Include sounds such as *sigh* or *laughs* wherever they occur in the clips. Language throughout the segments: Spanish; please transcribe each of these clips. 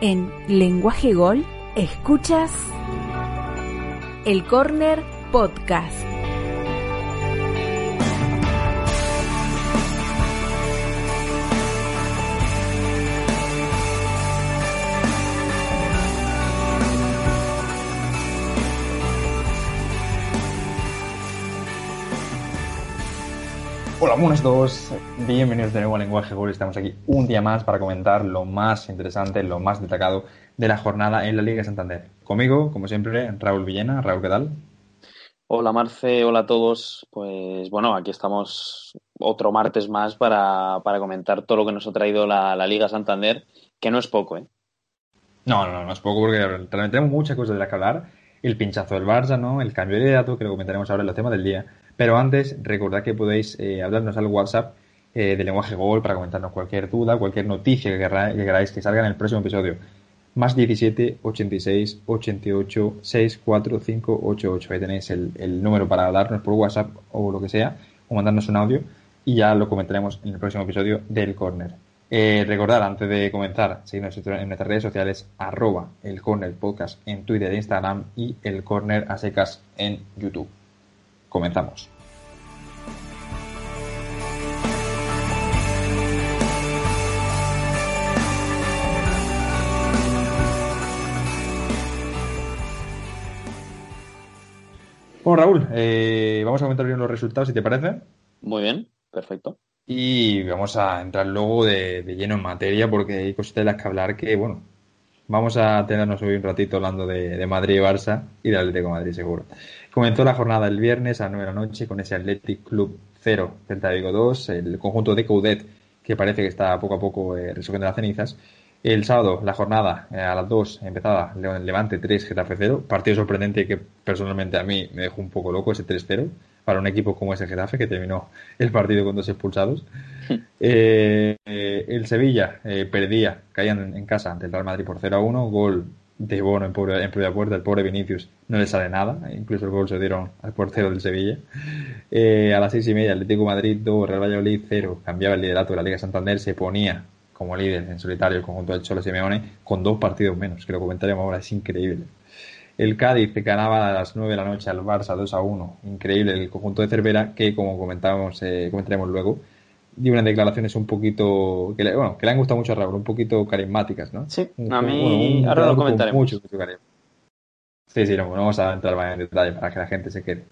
En Lenguaje Gol, escuchas el Corner Podcast. Hola, buenos todos. Bienvenidos de nuevo a Lenguaje Gol. Estamos aquí un día más para comentar lo más interesante, lo más destacado de la jornada en la Liga de Santander. Conmigo, como siempre, Raúl Villena. Raúl, ¿qué tal? Hola Marce, hola a todos. Pues bueno, aquí estamos otro martes más para, comentar todo lo que nos ha traído la, Liga Santander, que no es poco, ¿eh? No, no, no es poco porque realmente tenemos muchas cosas de las que hablar. El pinchazo del Barça, ¿no? El cambio de dato, que lo comentaremos ahora en los temas del día pero antes, recordad que podéis eh, hablarnos al WhatsApp eh, de Lenguaje Google para comentarnos cualquier duda, cualquier noticia que, queráis que salga en el próximo episodio. Más 17 86 88 645 88. Ahí tenéis el, número para hablarnos por WhatsApp o lo que sea, o mandarnos un audio y ya lo comentaremos en el próximo episodio del Corner. Eh, recordad, antes de comenzar, seguirnos en nuestras redes sociales, arroba el Corner Podcast en Twitter e Instagram y el Corner a secas en YouTube. Comenzamos. Bueno, Raúl, eh, vamos a comentar bien los resultados, si te parece. Muy bien, perfecto. Y vamos a entrar luego de, lleno en materia porque hay cositas de las que hablar que, bueno, vamos a tenernos hoy un ratito hablando de, Madrid y Barça y de Atlético de Madrid, seguro. Comenzó la jornada el viernes a 9 de la noche con ese Athletic Club 0, Celta Vigo 2, el conjunto de Coudet, que parece que está poco a poco eh, resolviendo las cenizas. El sábado, la jornada eh, a las 2 empezaba Levante 3, Getafe 0. Partido sorprendente que personalmente a mí me dejó un poco loco ese 3-0 para un equipo como ese Getafe que terminó el partido con dos expulsados. Eh, el Sevilla perdía, caían en, casa ante el Real Madrid por 0 1, gol de Bono en, pobre, en propia puerta, el pobre Vinicius no le sale nada, incluso el gol se dieron al portero del Sevilla. Eh, a las seis y media, Atlético Madrid 2, Real Valladolid 0, cambiaba el liderato de la Liga Santander, se ponía como líder en solitario el conjunto del Cholo Simeone con dos partidos menos, que lo comentaremos ahora, es increíble. El Cádiz ganaba a las 9 de la noche al Barça 2 a 1, increíble el conjunto de Cervera que como comentábamos, eh, comentaremos luego, dio unas declaraciones un poquito que le, bueno, que le han gustado mucho a Raúl, un poquito carismáticas, ¿no? Sí, a mí ahora lo comentaremos. Mucho, sí, sí, no, vamos a entrar más en detalle para que la gente se quede.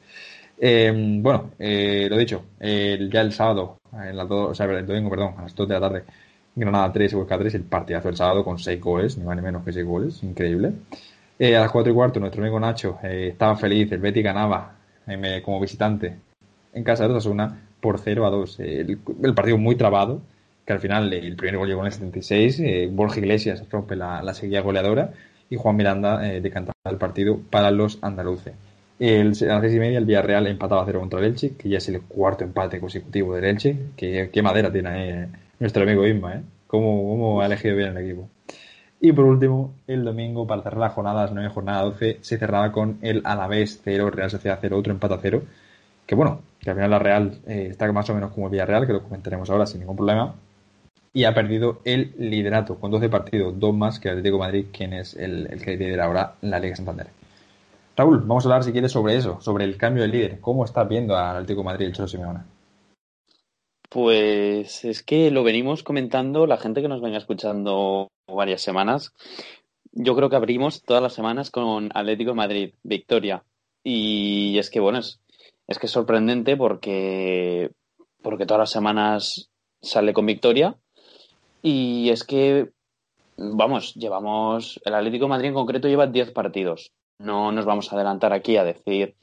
Eh, bueno, eh, lo dicho, ya el sábado, en las dos, o sea, el domingo, perdón, a las 2 de la tarde, Granada 3, Huesca 3, el partidazo del sábado con 6 goles, ni más ni menos que 6 goles, increíble. Eh, a las 4 y cuarto, nuestro amigo Nacho estaba feliz, el Betty ganaba como visitante en casa de Osasuna por 0 a 2. El, partido muy trabado, que al final el primer gol llegó en el 76, eh, Borja Iglesias rompe la, la seguida goleadora y Juan Miranda eh, decanta el partido para los andaluces. El, a las seis y media el Villarreal empataba a 0 contra el Elche, que ya es el cuarto empate consecutivo del Elche. Que, qué madera tiene eh, nuestro amigo Isma, ¿eh? Cómo, cómo, ha elegido bien el equipo. Y por último, el domingo, para cerrar la jornada, las 9 jornada 12, se cerraba con el Alavés 0, Real Sociedad 0, otro empate a 0. Que bueno, que al final la Real eh, está más o menos como el Villarreal, que lo comentaremos ahora sin ningún problema, y ha perdido el liderato con 12 partidos, dos más que el Atlético Madrid, quien es el, que lidera ahora la Liga Santander. Raúl, vamos a hablar si quieres sobre eso, sobre el cambio de líder. ¿Cómo estás viendo al Atlético Madrid el Cholo Simeone? Pues es que lo venimos comentando la gente que nos venga escuchando varias semanas. Yo creo que abrimos todas las semanas con Atlético Madrid, victoria. Y es que, bueno, es, es que es sorprendente porque, porque todas las semanas sale con victoria. Y es que, vamos, llevamos, el Atlético de Madrid en concreto lleva 10 partidos. No nos vamos a adelantar aquí a decir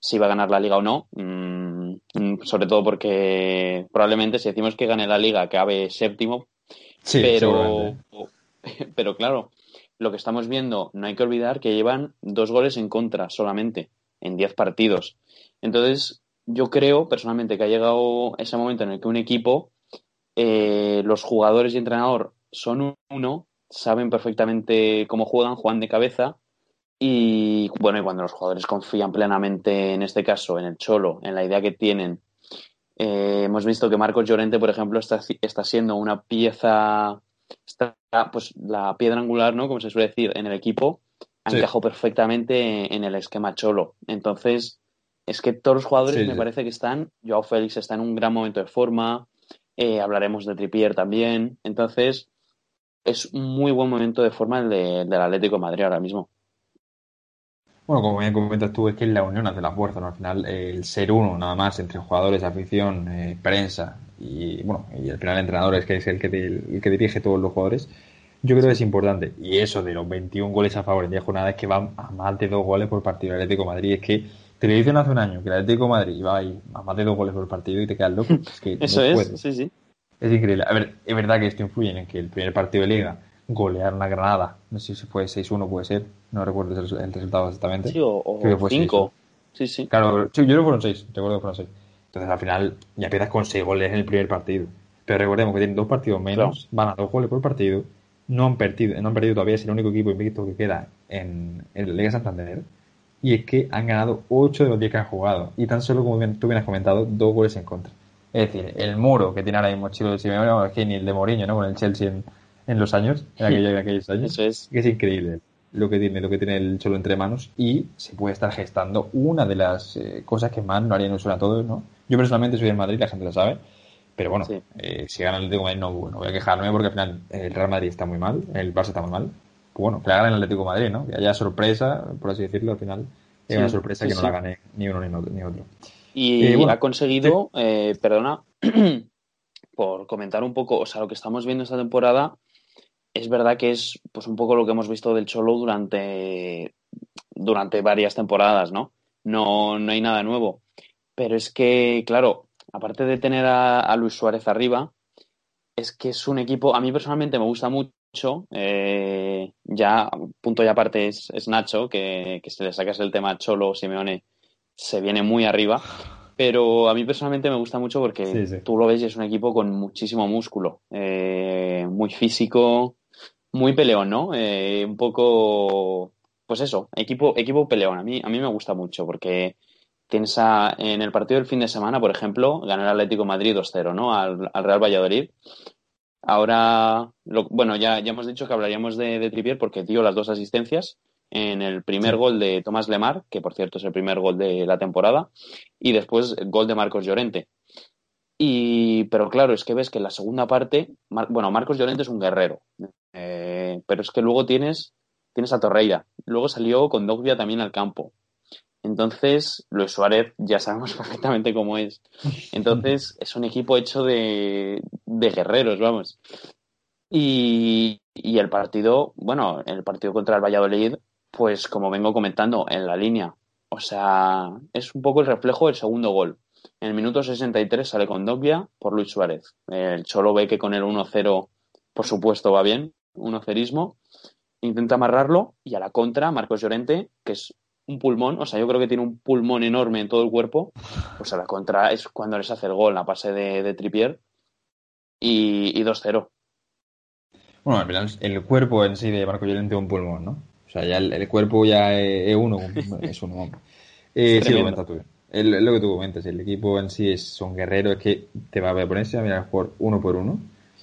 si va a ganar la liga o no. Mm, sobre todo porque probablemente si decimos que gane la liga acabe séptimo, Sí, pero, *laughs* pero claro, lo que estamos viendo, no hay que olvidar que llevan dos goles en contra solamente en 10 partidos. Entonces, yo creo personalmente que ha llegado ese momento en el que un equipo, eh, los jugadores y entrenador son uno, saben perfectamente cómo juegan, juegan de cabeza. Y bueno, y cuando los jugadores confían plenamente, en este caso, en el Cholo, en la idea que tienen, eh, hemos visto que Marcos Llorente, por ejemplo, está, está siendo una pieza, está, pues la piedra angular, ¿no? Como se suele decir, en el equipo, Sí. encajado perfectamente en el esquema Cholo. Entonces, es que todos los jugadores Sí, me sí. parece que están, Joao Félix está en un gran momento de forma, eh, hablaremos de Trippier también, entonces es un muy buen momento de forma el de- del Atlético de Madrid ahora mismo. Bueno, como bien comentas tú, es que es la unión hace la fuerza, ¿no? Al final, eh, el ser uno, nada más, entre jugadores, afición, eh, prensa y, bueno, y al final el entrenador es que es el que, te- el que dirige todos los jugadores, yo creo que es importante. Y eso de los 21 goles a favor en 10 jornadas, que van a más de dos goles por partido el Atlético de Madrid. Es que te lo dicen hace un año, que el Atlético de Madrid va a más de dos goles por partido y te quedas loco. Es que *laughs* Eso no es, puedes. sí, sí. Es increíble. A ver, es verdad que esto influye en que el primer partido de liga golearon a Granada. No sé si fue 6-1, puede ser. No recuerdo el, el resultado exactamente. Sí, o, o Creo que fue cinco. Sí, sí. Claro, sí, yo creo que fueron 6. Recuerdo que fueron 6. Entonces al final ya empiezas con 6 goles en el primer partido. Pero recordemos que tienen dos partidos menos, van a dos goles por partido. No han perdido, no han perdido todavía, es el único equipo invicto que queda en, en la Liga Santander. Y es que han ganado 8 de los 10 que han jugado. Y tan solo, como bien, tú bien has comentado, dos goles en contra. Es decir, el muro que tiene ahora mismo Chilo de Simeone, bueno, es que ni el de Mourinho, ¿no? Con el Chelsea en, en los años, en, aquello- en aquellos años. Eso es. que es increíble lo que tiene, lo que tiene el Cholo entre manos y se puede estar gestando una de las eh, cosas que más no harían ilusión a todos, ¿no? Yo personalmente soy del Madrid, la gente lo sabe, pero bueno, Sí. eh, si gana el Atlético de Madrid no, no voy a quejarme porque al final el Real Madrid está muy mal, el Barça está muy mal. Pues bueno, que la gane el Atlético de Madrid, ¿no? Que haya sorpresa, por así decirlo, al final es Sí, una sorpresa sí, que no la gane ni uno ni otro. Y Eh, bueno, ha conseguido, perdona, *clears throat* por comentar un poco, o sea, lo que estamos viendo esta temporada es verdad que es pues un poco lo que hemos visto del Cholo durante, durante varias temporadas, ¿no? No, no hay nada nuevo. Pero es que, claro, aparte de tener a, a Luis Suárez arriba, es que es un equipo, a mí personalmente me gusta mucho, eh, ya, punto y aparte es, es Nacho, que, que si le sacas el tema Cholo, Simeone, se viene muy arriba, pero a mí personalmente me gusta mucho porque Sí, sí. tú lo ves y es un equipo con muchísimo músculo, eh, muy físico, muy peleón, ¿no? Eh, un poco, pues eso, equipo, equipo peleón, a mí, a mí me gusta mucho porque tienes a- en el partido del fin de semana, por ejemplo, ganó el Atlético de Madrid 2-0, ¿no? Al, al Real Valladolid. Ahora, lo- bueno, ya, ya hemos dicho que hablaríamos de, de Trippier porque dio las dos asistencias en el primer gol de Tomás Lemar, que por cierto es el primer gol de la temporada, y después gol de Marcos Llorente. Y, pero claro, es que ves que en la segunda parte, Mar- bueno, Marcos Llorente es un guerrero, eh, pero es que luego tienes, tienes a Torreira, luego salió con Dogbia también al campo. Entonces, Luis Suárez ya sabemos *laughs* perfectamente cómo es. Entonces, *laughs* es un equipo hecho de, de guerreros, vamos. Y, y el partido, bueno, el partido contra el Valladolid, pues como vengo comentando, en la línea. O sea, es un poco el reflejo del segundo gol. En el minuto 63 sale con Dogbia por Luis Suárez. El Cholo ve que con el 1-0, por supuesto, va bien, 1-0ismo. Intenta amarrarlo y a la contra, Marcos Llorente, que es un pulmón, o sea, yo creo que tiene un pulmón enorme en todo el cuerpo, pues a la contra es cuando les hace el gol, la pase de, de Trippier y, y 2-0. Bueno, al final el cuerpo en sí de Marco Llorente es un pulmón, ¿no? O sea, ya el, el cuerpo ya es, es uno, es uno. *laughs* Eh, Es sí, lo tremendo. Es lo que tú comentas, el equipo en sí es, son guerreros, es que te va a ponerse a mirar por uno por uno.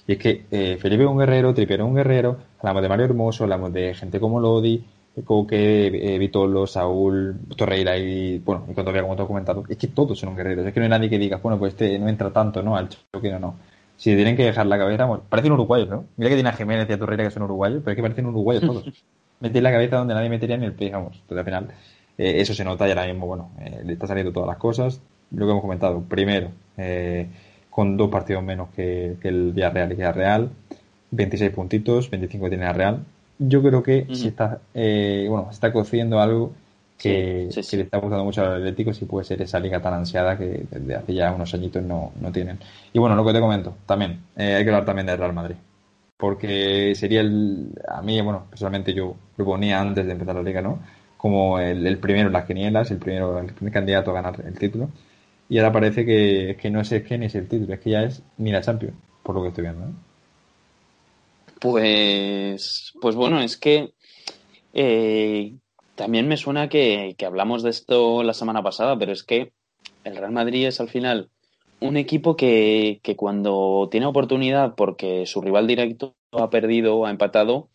Y es que eh, Felipe es un guerrero, Trippier es un guerrero, hablamos de Mario Hermoso, hablamos de gente como Lodi, Coque, eh, Vitolo, Saúl, Torreira y, bueno, y cuando había como tú has comentado, es que todos son guerreros, es que no hay nadie que diga, bueno, pues este no entra tanto, ¿no? Al choque no, no. Si tienen que dejar la cabeza, bueno, parecen uruguayos, ¿no? Mira que tiene a Jiménez y a Torreira que son uruguayos, pero es que parecen uruguayos todos. *laughs* Meten la cabeza donde nadie metería ni el pie, vamos. Entonces al final, eh, eso se nota y ahora mismo, bueno, eh, le está saliendo todas las cosas. Lo que hemos comentado, primero, eh, con dos partidos menos que, que el Villarreal y Villarreal, 26 puntitos, 25 tiene la Real. Yo creo que Ujú. se está, eh, bueno, se está cociendo algo que, le está gustando mucho a los Atléticos y puede ser esa liga tan ansiada que desde hace ya unos añitos no, no tienen. Y bueno, lo que te comento, también, hay que hablar también del Real Madrid. Porque sería el, a mí, bueno, personalmente yo lo ponía antes de empezar la liga, ¿no? Como el, primero en las quinielas, el primero, el primer candidato a ganar el título. Y ahora parece que, que no es que ni es el título, es que ya es ni la Champions, por lo que estoy viendo, ¿no? Pues, pues bueno, es que eh, también me suena que, hablamos de esto la semana pasada, pero es que el Real Madrid es al final un equipo que, que cuando tiene oportunidad porque su rival directo ha perdido o ha empatado,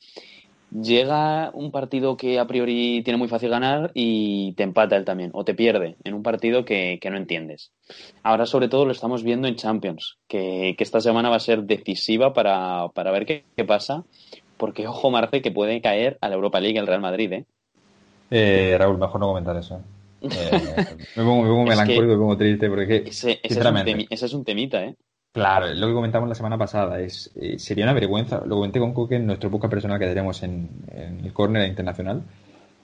llega un partido que a priori tiene muy fácil ganar y te empata él también, o te pierde en un partido que, no entiendes. Ahora sobre todo lo estamos viendo en Champions, que, esta semana va a ser decisiva para, ver qué, qué, pasa, porque ojo Marce que puede caer a la Europa League el Real Madrid, ¿eh? Eh, Raúl, mejor no comentar eso. Eh, *laughs* me pongo, me pongo melancólico, me pongo triste, porque ese, es un temita, ¿eh? Claro, lo que comentamos la semana pasada es eh, sería una vergüenza, lo comenté con Coque en nuestro boca personal que tenemos en, el córner internacional,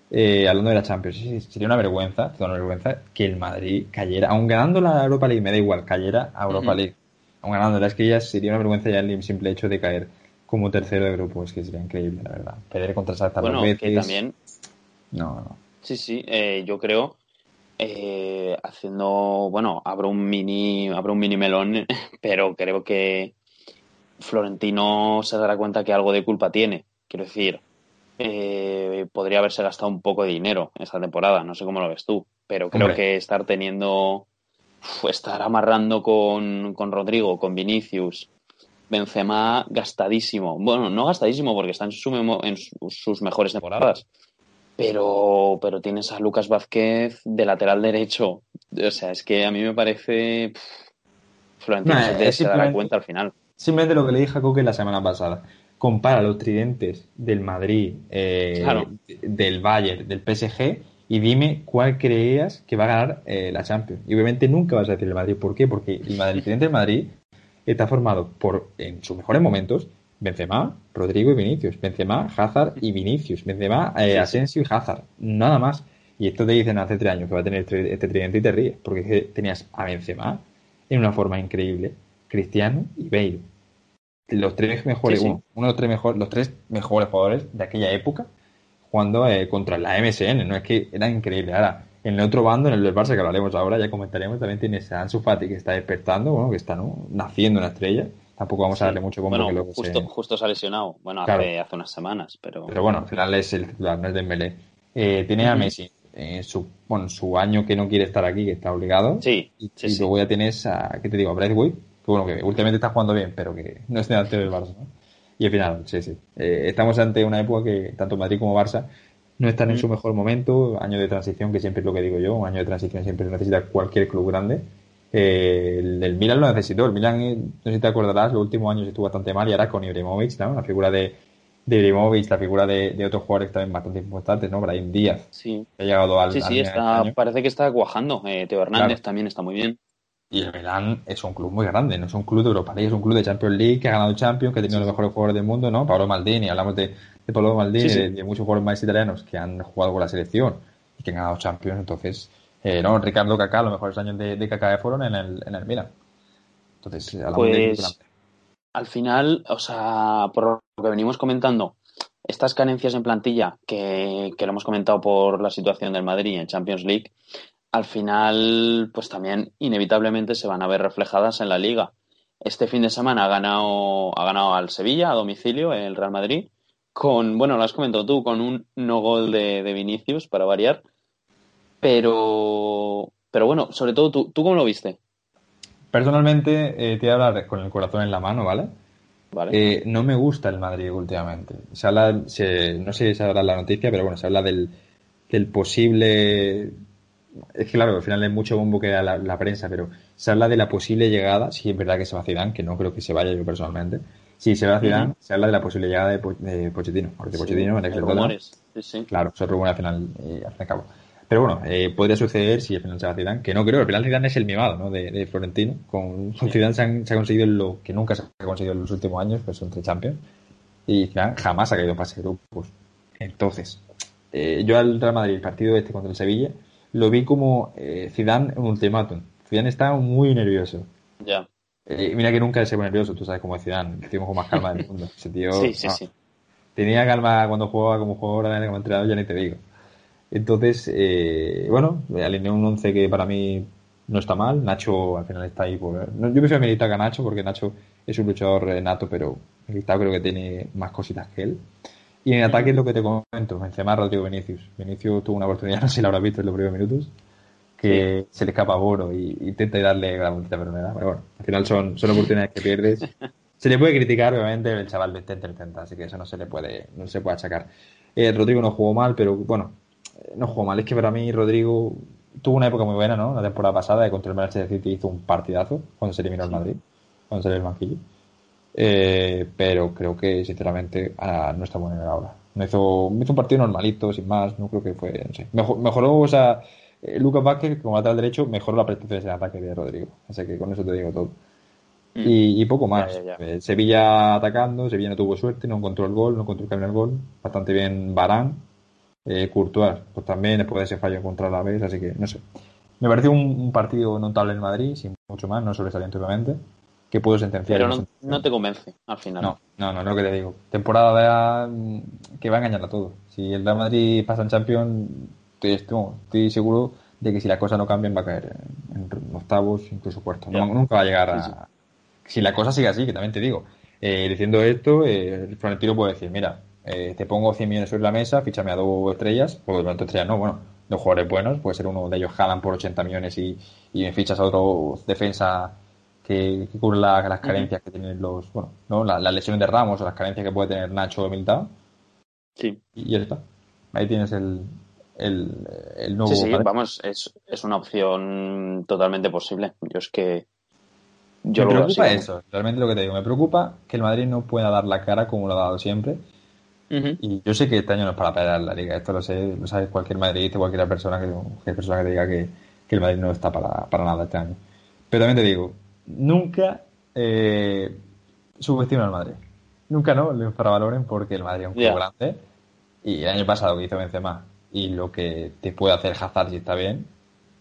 eh, hablando de la Champions, sería una vergüenza, toda una vergüenza que el Madrid cayera, aun ganando la Europa League, me da igual, cayera a Europa League, aun ganando es que ya sería una vergüenza ya el simple hecho de caer como tercero de grupo, es que sería increíble, la verdad. Perder contra Shakhtar bueno, que también no, no. Sí, sí, eh, yo creo, eh, haciendo, bueno, abro un mini, abro un mini melón, *laughs* pero creo que Florentino se dará cuenta que algo de culpa tiene. Quiero decir, eh, podría haberse gastado un poco de dinero en esta temporada, no sé cómo lo ves tú, pero creo que estar teniendo, estar amarrando con, con Rodrigo, con Vinicius, Benzema gastadísimo. Bueno, no gastadísimo porque está en, en sus mejores temporadas, pero, pero tienes a Lucas Vázquez de lateral derecho. O sea, es que a mí me parece. Florentino se, dará cuenta al final. Simplemente lo que le dije a Coque la semana pasada. Compara los tridentes del Madrid, eh, del Bayern, del PSG y dime cuál creías que va a ganar eh, la Champions. Y obviamente nunca vas a decir el Madrid. ¿Por qué? Porque el, Madrid, el tridente del Madrid está formado por, en sus mejores momentos, Benzema, Rodrigo y Vinicius. Benzema, Hazard y Vinicius. Benzema, eh, Asensio y Hazard. Nada más. Y esto te dicen hace tres años que va a tener este, este tridente y te ríes. Porque tenías a Benzema en una forma increíble. Cristiano y Bale. Los tres mejores, Uno, de los tres mejores, los tres mejores jugadores de aquella época jugando eh, contra la MSN. No es que era increíble. Ahora, en el otro bando, en el del Barça, que hablaremos ahora, ya comentaremos, también tienes a Ansu Fati que está despertando, bueno, que está naciendo una estrella tampoco vamos a darle mucho bombo bueno, que justo, se... justo se ha lesionado, bueno, hace, hace, unas semanas, pero... Pero bueno, al final es el titular, no es Dembélé. Eh, tiene a Messi, en su, bueno, su año que no quiere estar aquí, que está obligado. Sí, y, luego ya tienes a, ¿qué te digo? A Braithwaite, que bueno, que últimamente está jugando bien, pero que no es delante del Barça, ¿no? Y al final, sí, sí. Eh, estamos ante una época que tanto Madrid como Barça no están en su mejor momento, año de transición, que siempre es lo que digo yo, un año de transición siempre necesita cualquier club grande eh, el, Milan lo necesitó. El Milan, eh, no sé si te acordarás, los últimos años estuvo bastante mal y ahora con Ibrahimovic, ¿no? La figura de, de Ibrahimovic, la figura de, de otros jugadores también bastante importantes, ¿no? Brahim Díaz. Sí. ha llegado al. Sí, sí, está, parece que está cuajando. Eh, Teo Hernández también está muy bien. Y el Milan es un club muy grande, no es un club de Europa League, es un club de Champions League que ha ganado Champions, que ha tenido los mejores jugadores del mundo, ¿no? Pablo Maldini, hablamos de, de Pablo Maldini, De, de, muchos jugadores más italianos que han jugado con la selección y que han ganado Champions, entonces eh, no, Ricardo Kaká, los mejores años de, de Kaká fueron en el, en el Milan. Entonces, a la pues, al final, o sea, por lo que venimos comentando, estas carencias en plantilla que, que lo hemos comentado por la situación del Madrid en Champions League, al final, pues también inevitablemente se van a ver reflejadas en la liga. Este fin de semana ha ganado, ha ganado al Sevilla a domicilio el Real Madrid con, bueno, lo has comentado tú, con un no gol de, de Vinicius para variar pero, pero bueno, sobre todo, ¿tú, ¿tú cómo lo viste? Personalmente, eh, te voy a hablar con el corazón en la mano, ¿vale? Vale. Eh, no me gusta el Madrid últimamente. Se habla, no sé si se habla la noticia, pero bueno, se habla del, del posible. Es que claro, al final es mucho bombo que da la, prensa, pero se habla de la posible llegada, si es verdad que se va a Zidane, que no creo que se vaya yo personalmente. Si se va a Zidane, se habla de la posible llegada de, de Pochettino, porque Pochettino, rumores. Sí, sí. Claro, se rumores al final, eh, y al cabo. Pero bueno, eh, podría suceder si al final se va Zidane, que no creo, al final Zidane es el mimado ¿no? de, Florentino. Con, Zidane se, ha conseguido lo que nunca se ha conseguido en los últimos años, pues son tres Champions. Y Zidane jamás ha caído en fase de grupos. Entonces, eh, yo al Real Madrid, el partido este contra el Sevilla, lo vi como eh, Zidane en un ultimátum. Zidane estaba muy nervioso. Ya. Eh, mira que nunca se pone nervioso, tú sabes cómo es Zidane, el tío con más calma del mundo. Ese tío, Sí, sí, sí. tenía calma cuando jugaba como jugador, como entrenador, ya ni te digo. Entonces, eh, bueno, alineó un 11 que para mí no está mal. Nacho al final está ahí por... no, yo prefiero que a Nacho porque Nacho es un luchador eh, nato, pero Militao creo que tiene más cositas que él. Y en ataque es lo que te comento, Benzema, Rodrigo Vinicius. Vinicius tuvo una oportunidad, *laughs* no sé si la habrás visto en los primeros minutos, que se le escapa a Boro y intenta darle la vuelta, pero no da. Pero bueno, al final son, son oportunidades que pierdes. *laughs* Se le puede criticar, obviamente, el chaval de 30 30, así que eso no se le puede, no se puede achacar. Eh, Rodrigo no jugó mal, pero bueno, no jugó mal. Es que para mí Rodrigo tuvo una época muy buena, ¿no? La temporada pasada, de contra el Manchester City hizo un partidazo cuando se eliminó el Madrid, cuando salió el banquillo. Eh, pero creo que, sinceramente, ah, no está bueno ahora. Me hizo, me hizo un partido normalito, sin más. No creo que fue, no sé. Mejor, mejoró, o sea, eh, Lucas Vázquez, como lateral derecho, mejoró la prestación de ataque de Rodrigo. Así que con eso te digo todo. Mm. Y, y poco más. Ya, ya, ya. Eh, Sevilla atacando, Sevilla no tuvo suerte, no encontró el gol, no encontró el camino al gol. Bastante bien Barán. Eh, Courtois, pues también después de ese fallo contra la vez, así que no sé. Me pareció un, un partido notable en Madrid, sin mucho más, no sobresaliente obviamente, que puedo sentenciar. Pero no, sentenciar. no te convence al final. No, no, no, es lo que te digo. Temporada mm, que va a engañar a todo. Si el Real Madrid pasa en Champions, estoy, estoy, estoy seguro de que si las cosas no cambian va a caer en, en octavos, incluso cuartos. No, nunca va a llegar a... Sí, Si la cosa sigue así, que también te digo. Eh, diciendo esto, eh, Florentino puede decir, mira, eh, te pongo 100 millones sobre la mesa, fíchame a dos estrellas, o dos estrellas no, bueno, dos jugadores buenos, puede ser uno de ellos Haaland por 80 millones y, y me fichas a otro defensa que, que cubre la- las carencias que tienen los, bueno, ¿no? La- las lesiones de Ramos o las carencias que puede tener Nacho o Militao, Sí, y ya está. Ahí tienes el, el, el nuevo sí, sí, vamos, es, es una opción totalmente posible. Yo es que. Yo me lo preocupa así. eso, realmente lo que te digo, me preocupa que el Madrid no pueda dar la cara como lo ha dado siempre. Y yo sé que este año no es para pelear la liga, esto lo sé, lo sabe cualquier madridista, cualquier persona que, cualquier persona que te diga que, que el Madrid no está para, para nada este año. Pero también te digo, nunca eh, subestimen al Madrid. Nunca no, lo infravaloren porque el Madrid es un club grande. Y el año pasado que hizo Benzema y lo que te puede hacer Hazard si está bien,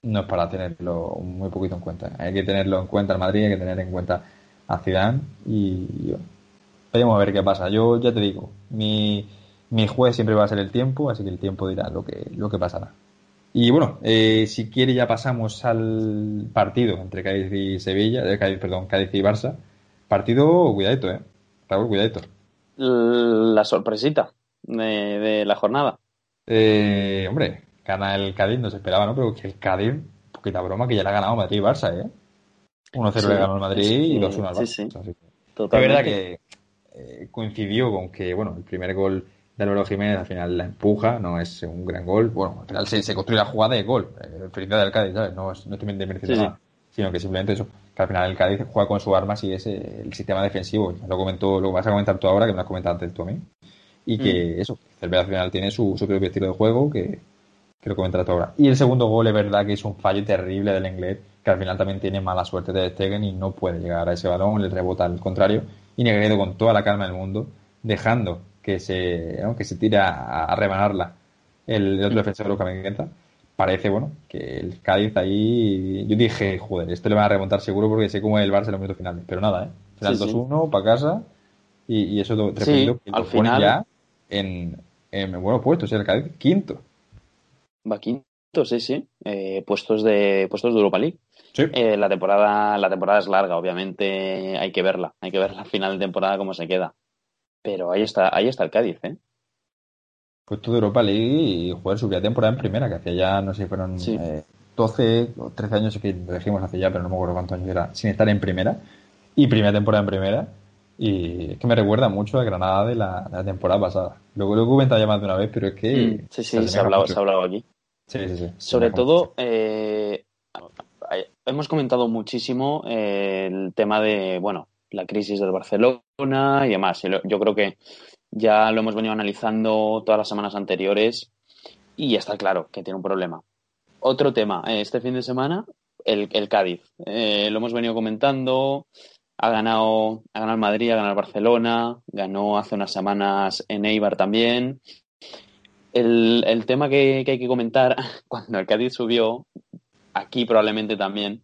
no es para tenerlo muy poquito en cuenta. Hay que tenerlo en cuenta el Madrid, hay que tener en cuenta a Zidane y, y bueno, veremos a ver qué pasa. Yo ya te digo, mi, mi juez siempre va a ser el tiempo, así que el tiempo dirá lo que, lo que pasará. Y bueno, eh, si quiere ya pasamos al partido entre Cádiz y Sevilla, eh, Cádiz, perdón, Cádiz y Barça. Partido, cuidadito, eh. Raúl, cuidadito. La sorpresita de, de la jornada. Eh, hombre, gana el Cádiz, no se esperaba, ¿no? Pero que el Cádiz, poquita broma, que ya le ha ganado Madrid y Barça, ¿eh? 1-0 Sí, le ganó el Madrid y sí, 2-1 al Barça. sí, sí. Que- Es Totalmente. verdad que eh, coincidió con que, bueno, el primer gol de Álvaro Jiménez al final la empuja, no es un gran gol. Bueno, al final se, se construye la jugada de gol. Eh, felicidad del Cádiz, ¿sabes? No, es- no estoy desmereciendo Sí, sí. nada, sino que simplemente eso, que al final el Cádiz juega con sus armas y es eh, el sistema defensivo. Ya lo comentó, lo vas a comentar tú ahora, que me lo has comentado antes tú a mí. Y que eso, Cervera al final tiene su, su propio estilo de juego que, que lo comentarás tú ahora. Y el segundo gol es verdad que es un fallo terrible del inglés, que al final también tiene mala suerte de Stegen y no puede llegar a ese balón, le rebota al contrario, y Negredo con toda la calma del mundo, dejando que se, ¿no? que se tira a, a rebanarla el, el otro defensor Luca Menguenta. Parece, bueno, que el Cádiz ahí, yo dije, joder, esto le van a remontar seguro porque sé cómo es el Barça en los minutos finales, pero nada, ¿eh? Final Sí, sí. 2-1 para casa y, y eso Sí, que al lo pone final- ya en, en buenos puestos, el Cádiz quinto. Va quinto, sí, sí. Eh, puestos de puestos de Europa League. Sí. Eh, la temporada la temporada es larga, obviamente hay que verla, hay que ver la final de temporada cómo se queda. Pero ahí está, ahí está el Cádiz, ¿eh? puesto de Europa League y jugar su primera temporada en primera, que hacía ya, no sé si fueron Sí. eh, 12 o 13 años, que lo dijimos hace ya, pero no me acuerdo cuántos años era, sin estar en primera. Y primera temporada en primera. Y es que me recuerda mucho a Granada de la, temporada pasada. Luego lo he comentado ya más de una vez, pero es que. Mm, sí, sí, se ha hablado, se ha hablado aquí. Sí, sí, sí. Sobre todo, eh, hemos comentado muchísimo eh, el tema de, bueno, la crisis del Barcelona y demás. Yo creo que ya lo hemos venido analizando todas las semanas anteriores y ya está claro que tiene un problema. Otro tema, eh, este fin de semana, el, el Cádiz. Eh, lo hemos venido comentando. Ha ganado, ha ganado Madrid, ha ganado el Barcelona, ganó hace unas semanas en Eibar también. el, el tema que, que hay que comentar, *laughs* cuando el Cádiz subió, aquí probablemente también,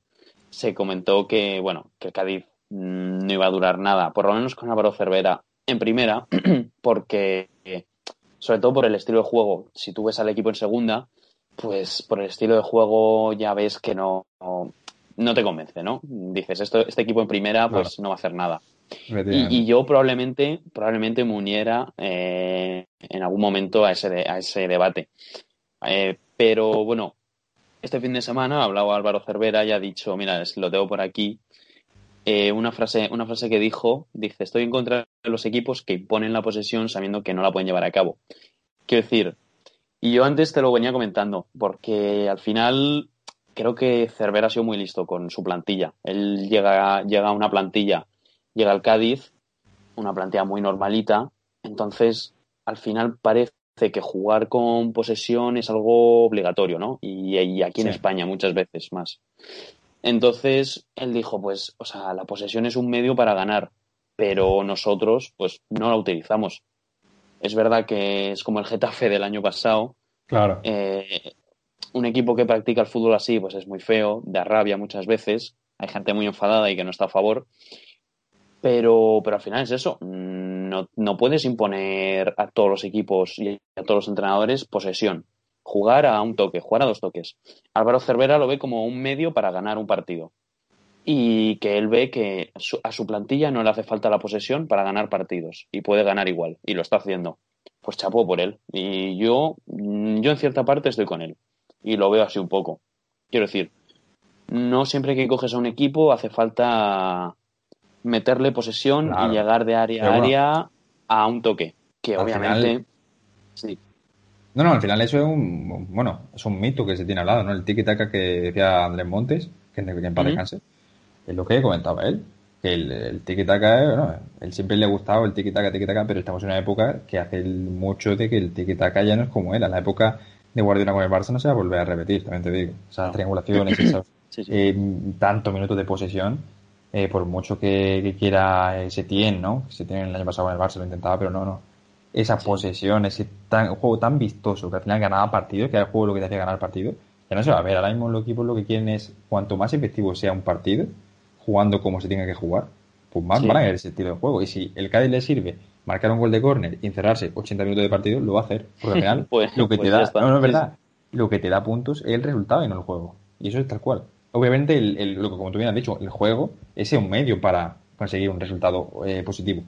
se comentó que, bueno, que el Cádiz mm, no iba a durar nada, por lo menos con Álvaro Cervera en primera, *clears throat* porque, sobre todo por el estilo de juego, si tú ves al equipo en segunda, pues por el estilo de juego ya ves que no, no, te convence, ¿no? Dices, esto, este equipo en primera, pues no va a hacer nada. Y, y, yo probablemente, probablemente me uniera eh, en algún momento a ese, a ese debate. Eh, pero bueno, este fin de semana ha hablado Álvaro Cervera y ha dicho, mira, lo tengo por aquí, eh, una, frase, una frase que dijo, dice, estoy en contra de los equipos que imponen la posesión sabiendo que no la pueden llevar a cabo. Quiero decir, y yo antes te lo venía comentando, porque al final creo que Cervera ha sido muy listo con su plantilla. Él llega, llega a una plantilla, llega al Cádiz, una plantilla muy normalita, entonces al final parece que jugar con posesión es algo obligatorio, ¿no? Y, aquí en España muchas veces más. Entonces él dijo, pues, o sea, la posesión es un medio para ganar, pero nosotros, pues, no la utilizamos. Es verdad que es como el Getafe del año pasado. Claro. Eh, un equipo que practica el fútbol así, pues es muy feo, da rabia muchas veces. Hay gente muy enfadada y que no está a favor. Pero, pero al final es eso. No, no puedes imponer a todos los equipos y a todos los entrenadores posesión jugar a un toque, jugar a dos toques. Álvaro Cervera lo ve como un medio para ganar un partido. Y que él ve que a su plantilla no le hace falta la posesión para ganar partidos. Y puede ganar igual. Y lo está haciendo. Pues chapó por él. Y yo, yo en cierta parte estoy con él. Y lo veo así un poco. Quiero decir, no siempre que coges a un equipo hace falta meterle posesión y llegar de área a área a un toque. Que obviamente. Sí. No, no, al final eso es un, bueno, es un mito que se tiene al lado, ¿no? El tiki-taka que decía Andrés Montes, que en paz descanse, es lo que comentaba él, que el, tiki-taka, bueno, él siempre le ha gustado el tiki-taka, tiki-taka, pero estamos en una época que hace mucho de que el tiki-taka ya no es como era. La época de Guardiola con el Barça no se va a volver a repetir, también te digo. O sea, triangulaciones, *coughs* esos, eh, tantos minutos de posesión, eh, por mucho que, quiera ese Setien, ¿no? Setien el año pasado con el Barça lo intentaba, pero no, no esa posesión, ese tan, juego tan vistoso que al final ganaba partido, que era el juego lo que te hacía ganar partido, ya no se va a ver. Ahora mismo los equipos lo que quieren es, cuanto más efectivo sea un partido, jugando como se tenga que jugar, pues más van a ese estilo de juego. Y si el Cádiz le sirve marcar un gol de córner y encerrarse 80 minutos de partido, lo va a hacer. Porque al final, *laughs* pues, lo que te pues da, no, no es verdad, lo que te da puntos es el resultado y no el juego. Y eso es tal cual. Obviamente, el, lo que como tú bien has dicho, el juego es un medio para conseguir un resultado eh, positivo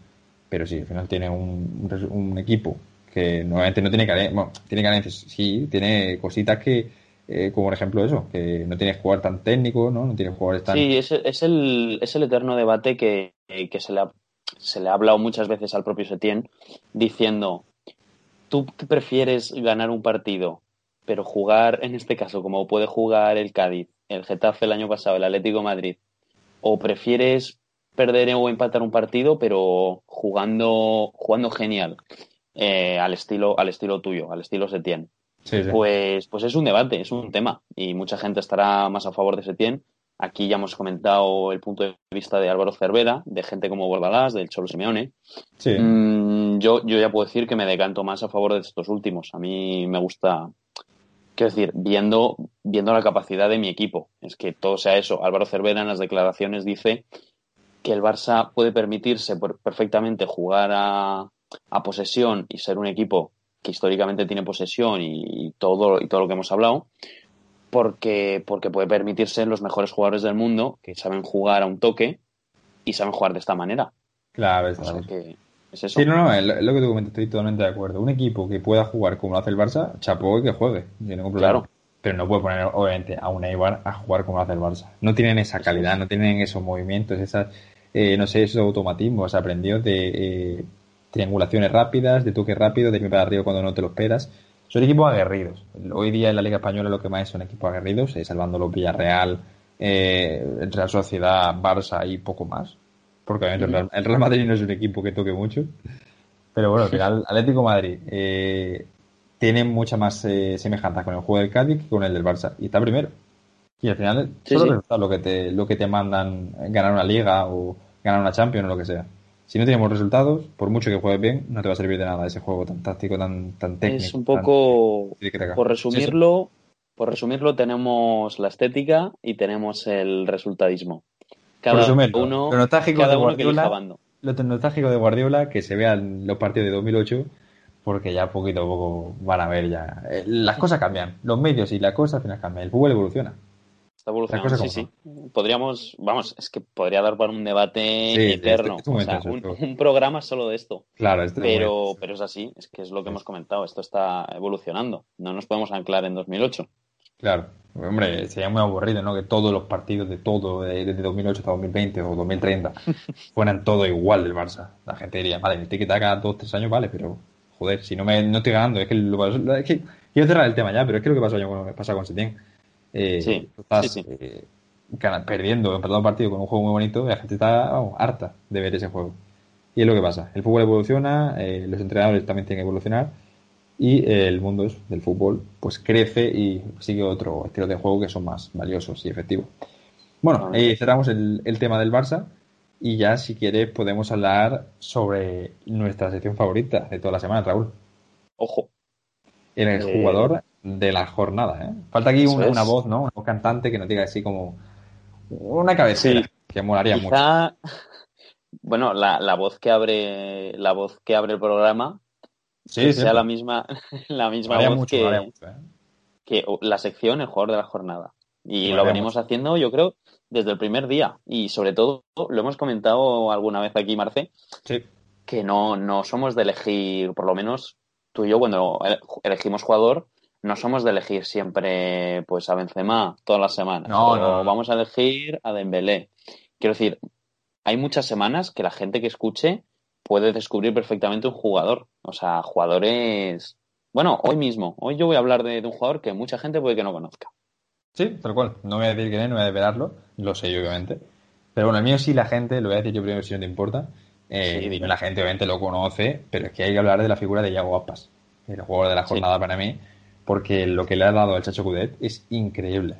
pero sí, al final tiene un, equipo que normalmente no tiene carencias, bueno, tiene carencias, sí, tiene cositas que, eh, como por ejemplo eso, que no tiene jugador tan técnico, ¿no? No tiene jugadores tan... Sí, es, es, el, es el eterno debate que, que se, le ha, se le ha hablado muchas veces al propio Setién, diciendo, ¿tú prefieres ganar un partido, pero jugar, en este caso, como puede jugar el Cádiz, el Getafe el año pasado, el Atlético Madrid, o prefieres perder o empatar un partido, pero jugando, jugando genial, eh, al estilo, al estilo tuyo, al estilo Setien. Pues, pues es un debate, es un tema, y mucha gente estará más a favor de Setien. Aquí ya hemos comentado el punto de vista de Álvaro Cervera, de gente como Bordalás, del Cholo Simeone. Mm, yo, yo ya puedo decir que me decanto más a favor de estos últimos. A mí me gusta, quiero decir, viendo, viendo la capacidad de mi equipo. Es que todo sea eso. Álvaro Cervera en las declaraciones dice que el Barça puede permitirse perfectamente jugar a, posesión y ser un equipo que históricamente tiene posesión y, todo, y todo lo que hemos hablado, porque, porque puede permitirse los mejores jugadores del mundo que saben jugar a un toque y saben jugar de esta manera. Claro, es, que es eso. Sí, no, no, es lo que tú comentas, estoy totalmente de acuerdo. Un equipo que pueda jugar como lo hace el Barça, chapó y que juegue, Claro. Pero no puede poner, obviamente, a un Eibar a jugar como lo hace el Barça. No tienen esa calidad, no tienen esos movimientos, esas eh, no sé, esos automatismos aprendidos de eh, triangulaciones rápidas, de toque rápido, de irme para arriba cuando no te lo esperas. Son equipos aguerridos. Hoy día en la Liga Española lo que más son equipos aguerridos, eh, salvando los Villarreal, eh, Real Sociedad, Barça y poco más. Porque obviamente el Real, Madrid no es un equipo que toque mucho. Pero bueno, al final, *laughs* Atlético Madrid eh, tiene mucha más eh, semejanza con el juego del Cádiz que con el del Barça. Y está primero. Y al final, solo lo que te lo que te mandan ganar una liga o ganar una Champions o lo que sea. Si no tenemos resultados, por mucho que juegues bien, no te va a servir de nada ese juego tan táctico, tan, tan técnico. Es un poco, por resumirlo, por resumirlo, tenemos la estética y tenemos el resultadismo. Cada uno, lo nostálgico de Guardiola, lo nostálgico de Guardiola, que se vean los partidos de 2008, porque ya poquito a poco van a ver ya. Eh, las cosas cambian, los medios y la cosa al final cambian, el fútbol evoluciona. Está evolucionando, sí, sí. Podríamos, vamos, es que podría dar para un debate eterno. o sea, un, programa solo de esto. Claro, este pero, pero es así, es que es lo que hemos comentado. Esto está evolucionando. No nos podemos anclar en 2008. Claro, hombre, sería muy aburrido, ¿no? Que todos los partidos de todo, desde 2008 hasta 2020 o 2030, *laughs* fueran todo igual del Barça. La gente diría, vale, el ticket cada dos, tres años, vale, pero joder, si no me no estoy ganando, es que, lo, es que quiero cerrar el tema ya, pero es que lo que pasó año pasa con Setién eh, sí, estás eh, perdiendo, empezando un partido con un juego muy bonito y la gente está harta de ver ese juego. Y es lo que pasa. El fútbol evoluciona, eh, los entrenadores también tienen que evolucionar y el mundo del fútbol pues crece y sigue otro estilo de juego que son más valiosos y efectivos. Bueno, ahí cerramos el, tema del Barça y ya si quieres podemos hablar sobre nuestra sección favorita de toda la semana, Raúl. Ojo. El jugador de la jornada. ¿eh? Falta aquí una, voz, ¿no? Una voz cantante que nos diga así como una cabecera, que molaría mucho. *laughs* Bueno, la, la, voz que abre la voz que abre el programa sí, sea la misma *laughs* la misma voz que, ¿eh? que, la sección el jugador de la jornada. Y lo venimos haciendo, yo creo, desde el primer día. Y sobre todo, lo hemos comentado alguna vez aquí, Marce, que no, no somos de elegir, por lo menos tú y yo, cuando elegimos jugador, no somos de elegir siempre pues a Benzema todas las semanas. No, no, vamos a elegir a Dembélé. Quiero decir, hay muchas semanas que la gente que escuche puede descubrir perfectamente un jugador. O sea, jugadores... Bueno, hoy mismo, hoy yo voy a hablar de, un jugador que mucha gente puede que no conozca. Sí, tal cual. No voy a decir que no, no voy a desvelarlo, lo sé yo obviamente. Pero bueno, el mío sí la gente, lo voy a decir yo primero si no te importa. Eh, la gente obviamente lo conoce, pero es que hay que hablar de la figura de Yago Aspas, el jugador de la jornada para mí porque lo que le ha dado al Chacho Cudet es increíble.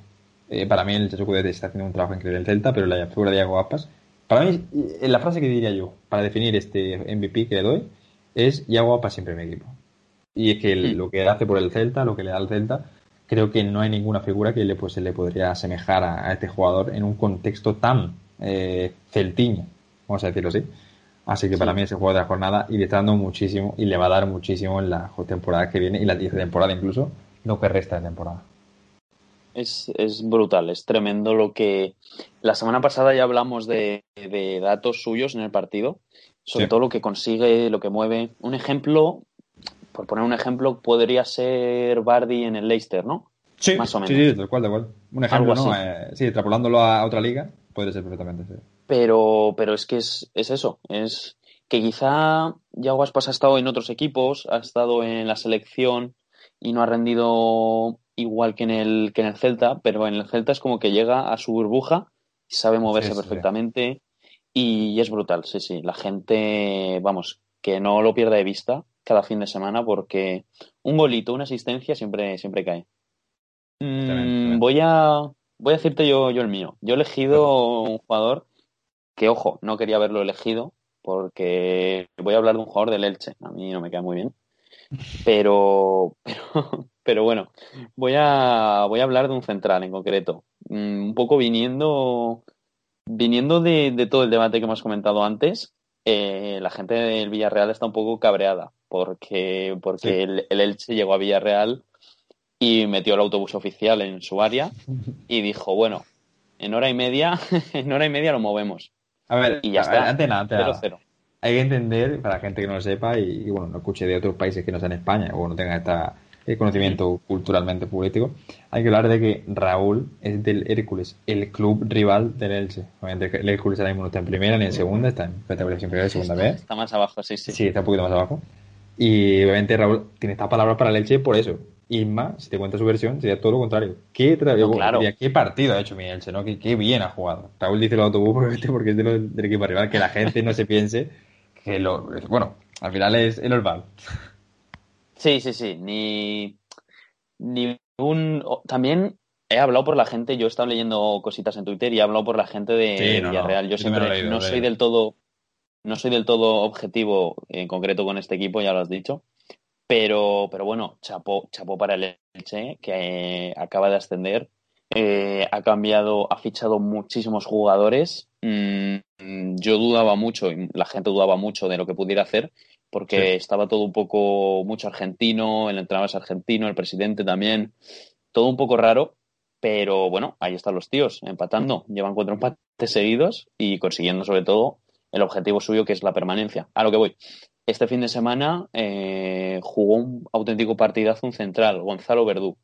Eh, para mí el Chacho Cudet está haciendo un trabajo increíble en Celta, pero la figura de Iago Aspas, para mí, eh, la frase que diría yo para definir este MVP que le doy es Iago Aspas siempre en mi equipo. Y es que lo que hace por el Celta, lo que le da al Celta, creo que no hay ninguna figura que le, pues, se le podría asemejar a, este jugador en un contexto tan eh, celtiño, vamos a decirlo así. Así que para mí es el juego de la jornada y le está dando muchísimo y le va a dar muchísimo en la temporada que viene y la temporada incluso, lo que resta de temporada. Es, brutal, es tremendo lo que... La semana pasada ya hablamos de, datos suyos en el partido, sobre todo lo que consigue, lo que mueve. Un ejemplo, por poner un ejemplo, podría ser Bardi en el Leicester, ¿no? Sí, más o menos. Sí, sí, tal cual, tal cual. Un ejemplo, ¿no? Eh, sí, extrapolándolo a otra liga, puede ser perfectamente, sí. Pero, pero es que es, es eso, es que quizá Yago Aspas ha estado en otros equipos, ha estado en la selección y no ha rendido igual que en el, que en el Celta, pero en el Celta es como que llega a su burbuja sabe moverse perfectamente y es brutal, sí, sí. La gente, vamos, que no lo pierda de vista cada fin de semana porque un golito, una asistencia siempre, siempre cae. Mm, voy a voy a decirte yo, yo el mío. Yo he elegido un jugador que ojo, no quería haberlo elegido porque voy a hablar de un jugador del Elche, a mí no me queda muy bien, *laughs* pero, pero, pero bueno, voy a, voy a hablar de un central en concreto, mm, un poco viniendo, viniendo de, todo el debate que hemos comentado antes, eh, la gente del Villarreal está un poco cabreada porque, porque el, el Elche llegó a Villarreal y metió el autobús oficial en su área *laughs* y dijo, bueno, en hora y media, *laughs* en hora y media lo movemos. A ver, y ya está. antes nada, Hay que entender, para la gente que no lo sepa y, bueno, no escuche de otros países que no sean España o no tenga este conocimiento culturalmente político, hay que hablar de que Raúl es del Hércules, el club rival del Elche. Obviamente el Hércules ahora mismo no está en primera ni en segunda, está en categoría primera y segunda vez. Está más abajo, sí, sí. Sí, está un poquito más abajo. Y obviamente Raúl tiene esta palabra para el Elche por eso, Isma, si te cuenta su versión, sería todo lo contrario. ¿Qué, ¿qué partido ha hecho mi Elche? ¿no? ¿Qué, bien ha jugado. Raúl dice el autobús *laughs* porque es del equipo rival, que la gente no se piense que lo... Bueno, al final es el normal. Sí, sí, sí. Ni, ni un... También he hablado por la gente, yo he estado leyendo cositas en Twitter y he hablado por la gente de Villarreal. yo siempre no, soy del todo no soy del todo objetivo en concreto con este equipo, ya lo has dicho. Pero, pero bueno, chapó, chapó para el Elche, que eh, acaba de ascender. Eh, ha cambiado, ha fichado muchísimos jugadores. Mm, yo dudaba mucho, y la gente dudaba mucho de lo que pudiera hacer, porque estaba todo un poco mucho argentino, el entrenador es argentino, el presidente también, todo un poco raro, pero bueno, ahí están los tíos, empatando, llevan cuatro empates seguidos y consiguiendo sobre todo el objetivo suyo que es la permanencia. A lo que voy. Este fin de semana eh, jugó un auténtico partidazo un central, Gonzalo Verdú.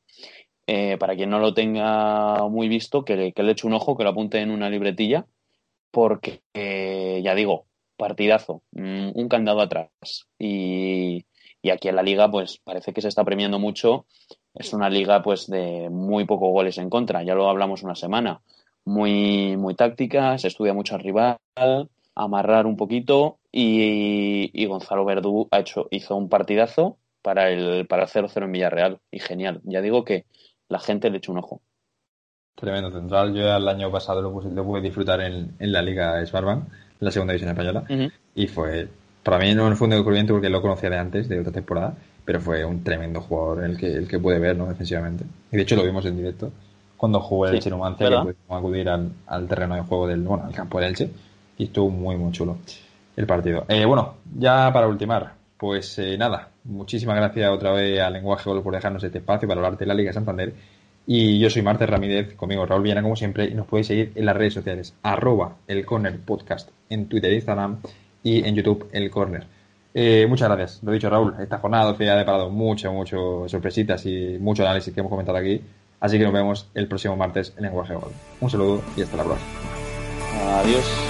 Eh, para quien no lo tenga muy visto, que, que, le eche un ojo, que lo apunte en una libretilla, porque eh, ya digo, partidazo, mm, un candado atrás. Y, aquí en la liga, pues parece que se está premiando mucho. Es una liga, pues, de muy pocos goles en contra. Ya lo hablamos una semana. Muy, muy táctica, se estudia mucho al rival, amarrar un poquito. Y, Gonzalo Verdú ha hecho, hizo un partidazo para el para 0-0 en Villarreal. Y genial. Ya digo que la gente le echa un ojo. Tremendo central. Yo el año pasado lo, pude disfrutar en, en la Liga Sparban la segunda división española. Y fue, para mí no fue un descubrimiento porque lo conocía de antes, de otra temporada, pero fue un tremendo jugador el que, el que pude ver, ¿no? Defensivamente. Y de hecho lo vimos en directo cuando jugó el Elche Numancia, que pudimos acudir al, al, terreno de juego del, bueno, al campo del Elche, y estuvo muy, muy chulo el partido. Eh, bueno, ya para ultimar, pues eh, nada, muchísimas gracias otra vez a Lenguaje Gol por dejarnos este espacio para hablar de la Liga Santander y yo soy Marte Ramírez, conmigo Raúl Viana como siempre, y nos podéis seguir en las redes sociales, arroba el Corner Podcast, en Twitter, Instagram y en YouTube el Corner. Eh, muchas gracias, lo dicho Raúl, esta jornada ha deparado mucho, mucho sorpresitas y mucho análisis que hemos comentado aquí, así que nos vemos el próximo martes en Lenguaje Gol. Un saludo y hasta la próxima. Adiós.